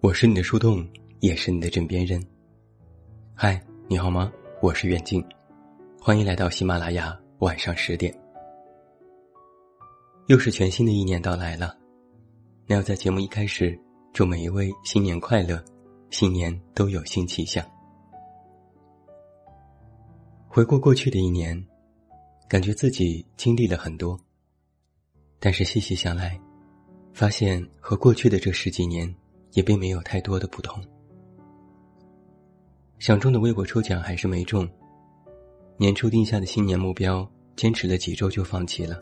我是你的树洞，也是你的枕边人。嗨，你好吗？我是远近，欢迎来到喜马拉雅晚上十点。又是全新的一年到来了，那要在节目一开始祝每一位新年快乐，新年都有新气象。回顾过去的一年，感觉自己经历了很多，但是细细想来。发现和过去的这十几年也并没有太多的不同。想中的微博抽奖还是没中，年初定下的新年目标坚持了几周就放弃了。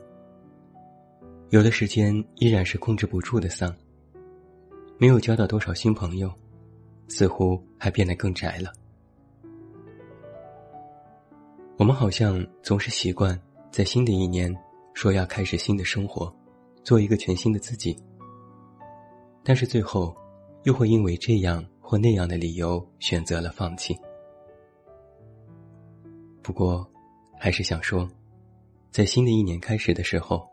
有的时间依然是控制不住的丧，没有交到多少新朋友，似乎还变得更宅了。我们好像总是习惯在新的一年说要开始新的生活。做一个全新的自己，但是最后，又会因为这样或那样的理由选择了放弃。不过，还是想说，在新的一年开始的时候，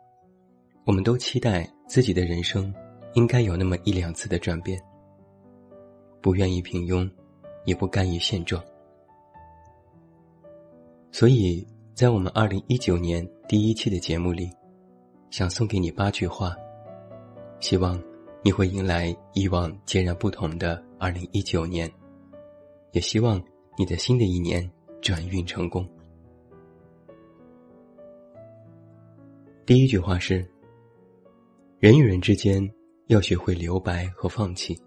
我们都期待自己的人生应该有那么一两次的转变。不愿意平庸，也不甘于现状。所以在我们二零一九年第一期的节目里。想送给你八句话，希望你会迎来以往截然不同的二零一九年，也希望你的新的一年转运成功。第一句话是：人与人之间要学会留白和放弃，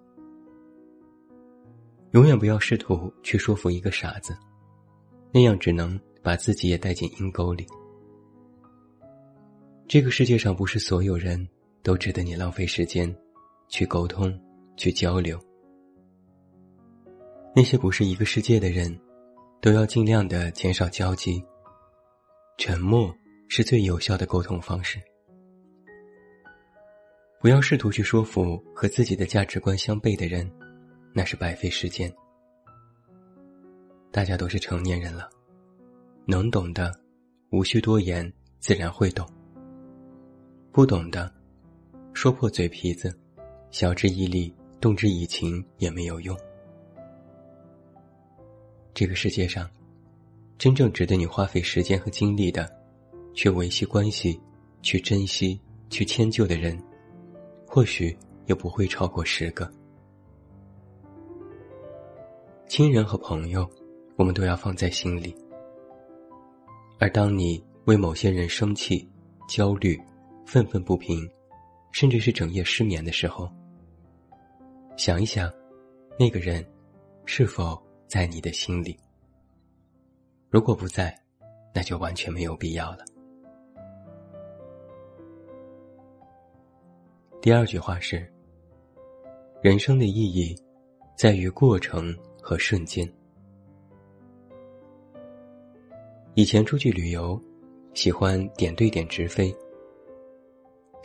永远不要试图去说服一个傻子，那样只能把自己也带进阴沟里。这个世界上不是所有人都值得你浪费时间去沟通、去交流。那些不是一个世界的人，都要尽量的减少交集。沉默是最有效的沟通方式。不要试图去说服和自己的价值观相悖的人，那是白费时间。大家都是成年人了，能懂的，无需多言，自然会懂。不懂的，说破嘴皮子，晓之以理，动之以情也没有用。这个世界上，真正值得你花费时间和精力的，去维系关系、去珍惜、去迁就的人，或许也不会超过十个。亲人和朋友，我们都要放在心里。而当你为某些人生气、焦虑，愤愤不平，甚至是整夜失眠的时候，想一想，那个人是否在你的心里？如果不在，那就完全没有必要了。第二句话是：人生的意义在于过程和瞬间。以前出去旅游，喜欢点对点直飞。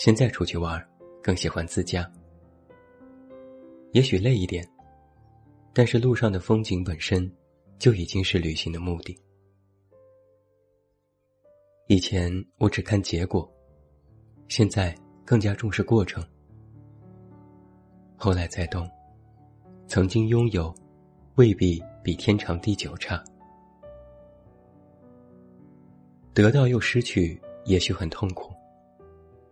现在出去玩，更喜欢自驾。也许累一点，但是路上的风景本身就已经是旅行的目的。以前我只看结果，现在更加重视过程。后来才懂，曾经拥有，未必比天长地久差。得到又失去，也许很痛苦。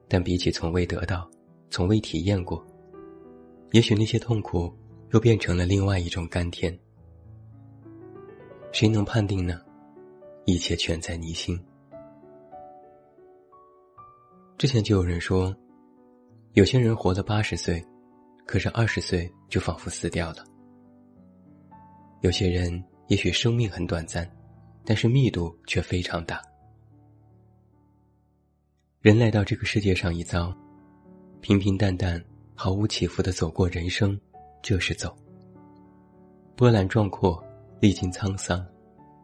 但比起从未得到、从未体验过，也许那些痛苦又变成了另外一种甘甜。谁能判定呢？一切全在你心。之前就有人说，有些人活了八十岁，可是二十岁就仿佛死掉了；有些人也许生命很短暂，但是密度却非常大。人来到这个世界上一遭，平平淡淡、毫无起伏的走过人生，这是走；波澜壮阔、历经沧桑、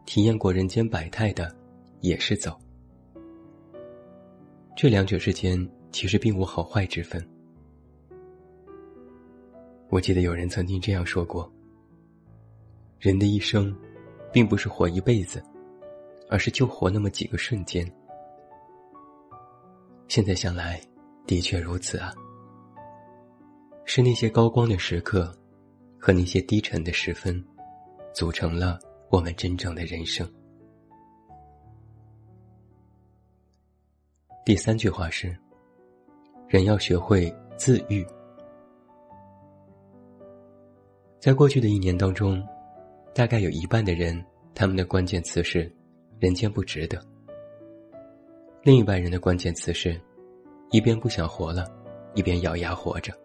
体验过人间百态的，也是走。这两者之间其实并无好坏之分。我记得有人曾经这样说过：人的一生，并不是活一辈子，而是就活那么几个瞬间。现在想来，的确如此啊。是那些高光的时刻，和那些低沉的时分，组成了我们真正的人生。第三句话是：人要学会自愈。在过去的一年当中，大概有一半的人，他们的关键词是“人间不值得”；另一半人的关键词是“一边不想活了，一边咬牙活着”。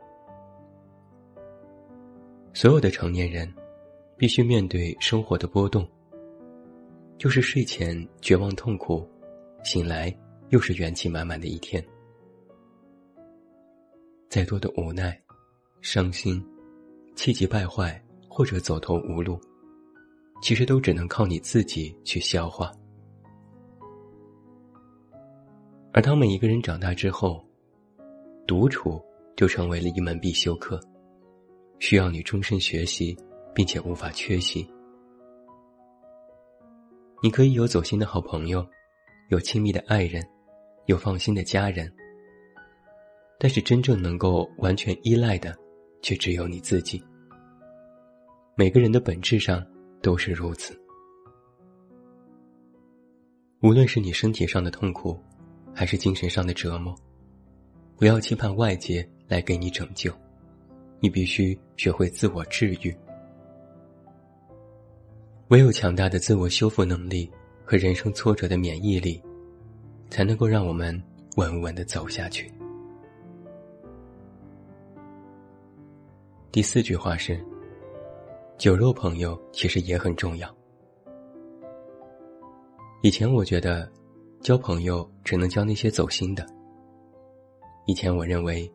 所有的成年人，必须面对生活的波动，就是睡前绝望痛苦，醒来又是元气满满的一天。再多的无奈、伤心、气急败坏或者走投无路，其实都只能靠你自己去消化。而当每一个人长大之后，独处就成为了一门必修课。需要你终身学习，并且无法缺席。你可以有走心的好朋友，有亲密的爱人，有放心的家人，但是真正能够完全依赖的，却只有你自己。每个人的本质上都是如此。无论是你身体上的痛苦，还是精神上的折磨，不要期盼外界来给你拯救。你必须学会自我治愈，唯有强大的自我修复能力和人生挫折的免疫力，才能够让我们稳稳的走下去。第四句话是：酒肉朋友其实也很重要。以前我觉得，交朋友只能交那些走心的。以前我认为，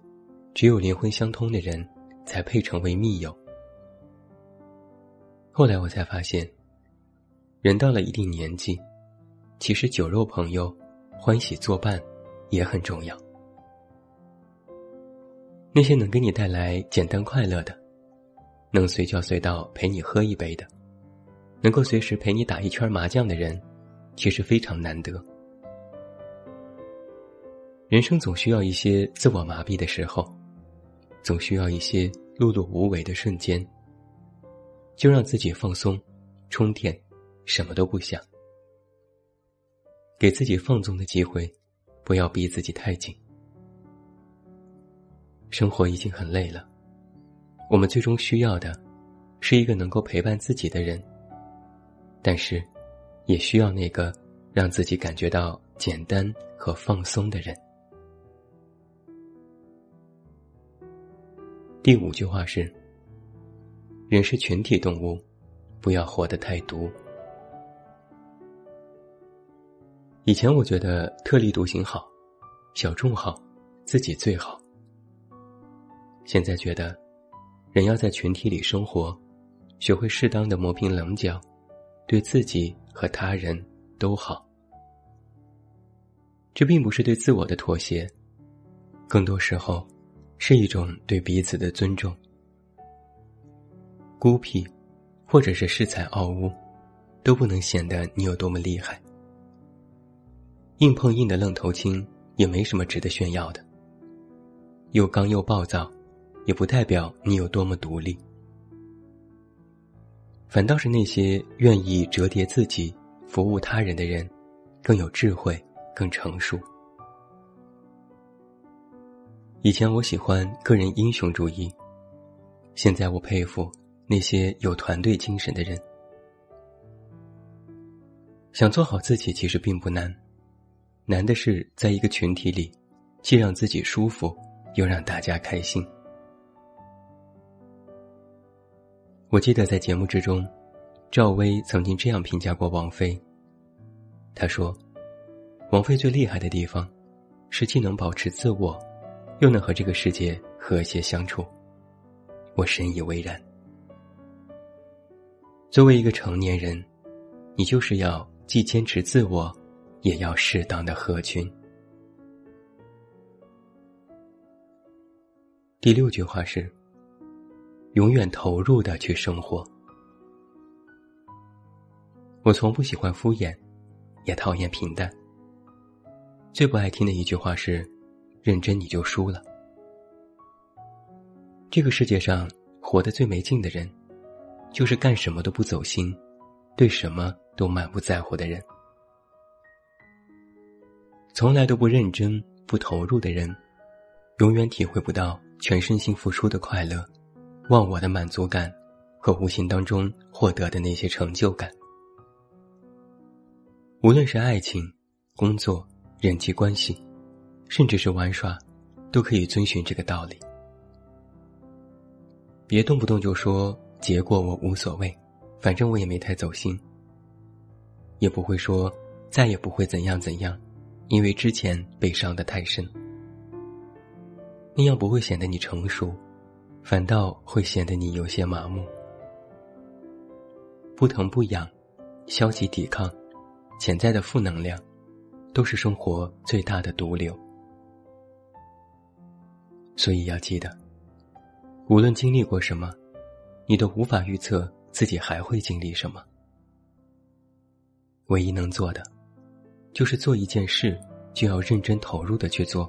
只有灵魂相通的人。才配成为密友。后来我才发现，人到了一定年纪，其实酒肉朋友、欢喜作伴也很重要。那些能给你带来简单快乐的，能随叫随到陪你喝一杯的，能够随时陪你打一圈麻将的人，其实非常难得。人生总需要一些自我麻痹的时候。总需要一些碌碌无为的瞬间，就让自己放松、充电，什么都不想，给自己放纵的机会，不要逼自己太紧。生活已经很累了，我们最终需要的，是一个能够陪伴自己的人，但是，也需要那个让自己感觉到简单和放松的人。第五句话是：人是群体动物，不要活得太独。以前我觉得特立独行好，小众好，自己最好。现在觉得，人要在群体里生活，学会适当的磨平棱角，对自己和他人都好。这并不是对自我的妥协，更多时候。是一种对彼此的尊重。孤僻，或者是恃才傲物，都不能显得你有多么厉害。硬碰硬的愣头青也没什么值得炫耀的。又刚又暴躁，也不代表你有多么独立。反倒是那些愿意折叠自己、服务他人的人，更有智慧，更成熟。以前我喜欢个人英雄主义，现在我佩服那些有团队精神的人。想做好自己其实并不难，难的是在一个群体里，既让自己舒服，又让大家开心。我记得在节目之中，赵薇曾经这样评价过王菲。她说：“王菲最厉害的地方，是既能保持自我。”又能和这个世界和谐相处，我深以为然。作为一个成年人，你就是要既坚持自我，也要适当的合群。第六句话是：永远投入的去生活。我从不喜欢敷衍，也讨厌平淡。最不爱听的一句话是。认真你就输了。这个世界上活得最没劲的人，就是干什么都不走心，对什么都满不在乎的人。从来都不认真、不投入的人，永远体会不到全身心付出的快乐、忘我的满足感和无形当中获得的那些成就感。无论是爱情、工作、人际关系，甚至是玩耍，都可以遵循这个道理。别动不动就说结果我无所谓，反正我也没太走心。也不会说再也不会怎样怎样，因为之前被伤的太深。那样不会显得你成熟，反倒会显得你有些麻木。不疼不痒，消极抵抗，潜在的负能量，都是生活最大的毒瘤。所以要记得。无论经历过什么，你都无法预测自己还会经历什么。唯一能做的，就是做一件事就要认真投入的去做；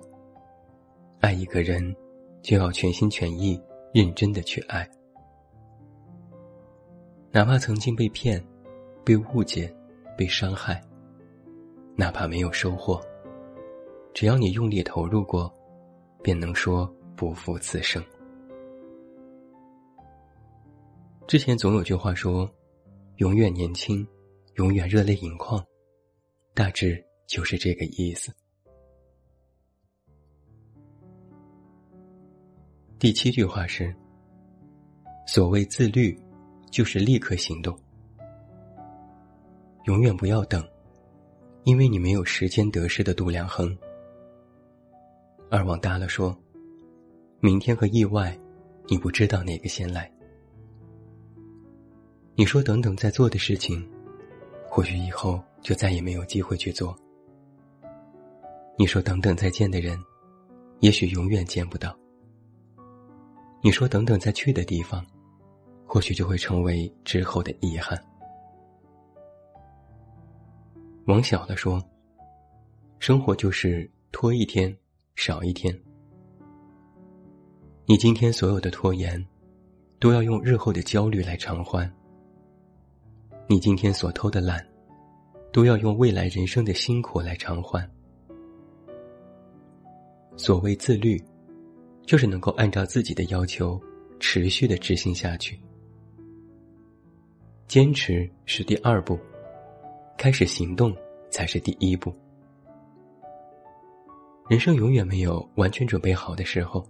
爱一个人，就要全心全意、认真的去爱。哪怕曾经被骗、被误解、被伤害，哪怕没有收获，只要你用力投入过，便能说不负此生。之前总有句话说：“永远年轻，永远热泪盈眶。”大致就是这个意思。第七句话是：“所谓自律，就是立刻行动。永远不要等，因为你没有时间得失的度量衡。”而往大了说：“明天和意外，你不知道哪个先来。”你说等等在做的事情，或许以后就再也没有机会去做。你说等等再见的人，也许永远见不到。你说等等再去的地方，或许就会成为之后的遗憾。往小了说，生活就是拖一天少一天。你今天所有的拖延，都要用日后的焦虑来偿还。你今天所偷的懒，都要用未来人生的辛苦来偿还。所谓自律，就是能够按照自己的要求持续的执行下去。坚持是第二步，开始行动才是第一步。人生永远没有完全准备好的时候，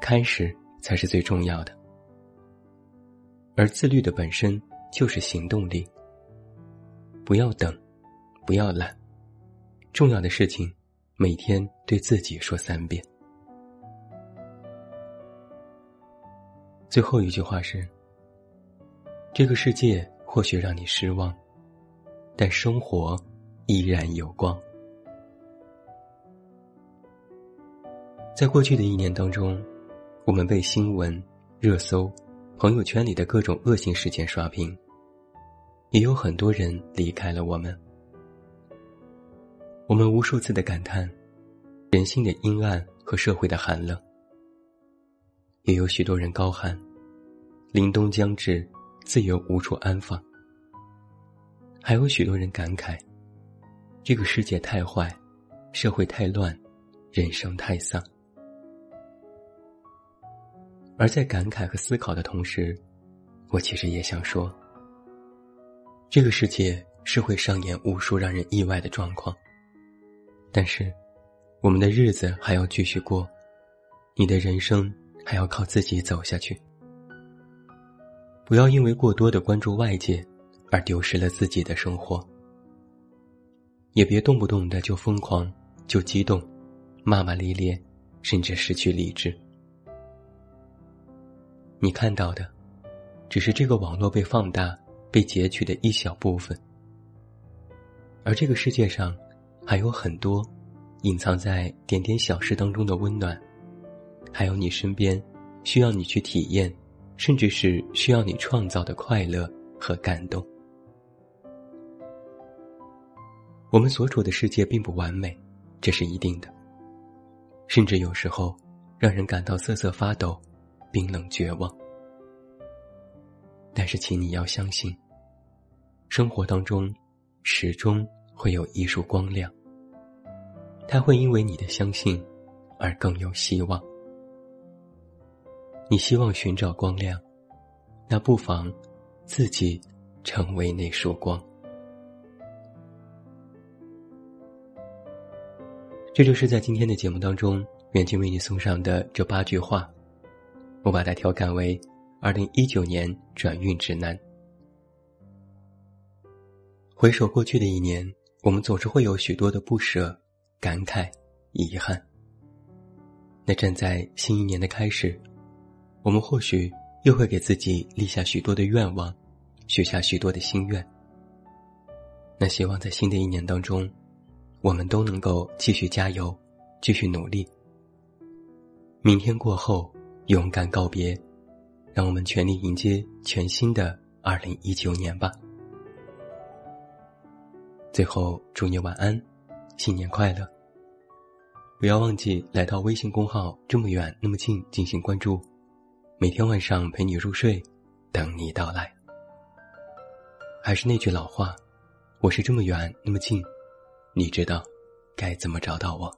开始才是最重要的。而自律的本身。就是行动力。不要等，不要懒，重要的事情每天对自己说三遍。最后一句话是：这个世界或许让你失望，但生活依然有光。在过去的一年当中，我们被新闻、热搜。朋友圈里的各种恶性事件刷屏，也有很多人离开了我们。我们无数次的感叹人性的阴暗和社会的寒冷，也有许多人高喊凛冬将至，自由无处安放。还有许多人感慨这个世界太坏，社会太乱，人生太丧。而在感慨和思考的同时，我其实也想说：这个世界是会上演无数让人意外的状况，但是我们的日子还要继续过，你的人生还要靠自己走下去。不要因为过多的关注外界，而丢失了自己的生活。也别动不动的就疯狂、就激动、骂骂咧咧，甚至失去理智。你看到的，只是这个网络被放大、被截取的一小部分，而这个世界上还有很多隐藏在点点小事当中的温暖，还有你身边需要你去体验，甚至是需要你创造的快乐和感动。我们所处的世界并不完美，这是一定的，甚至有时候让人感到瑟瑟发抖。冰冷绝望，但是，请你要相信，生活当中始终会有一束光亮，它会因为你的相信而更有希望。你希望寻找光亮，那不妨自己成为那束光。这就是在今天的节目当中，远近为你送上的这八句话，我把它调侃为二零一九年转运指南。回首过去的一年，我们总是会有许多的不舍、感慨、遗憾。那站在新一年的开始，我们或许又会给自己立下许多的愿望，许下许多的心愿。那希望在新的一年当中。我们都能够继续加油，继续努力。明天过后，勇敢告别，让我们全力迎接全新的二零一九年吧。最后，祝你晚安，新年快乐！不要忘记来到微信公号“这么远那么近”进行关注，每天晚上陪你入睡，等你到来。还是那句老话，我是这么远那么近。你知道该怎么找到我？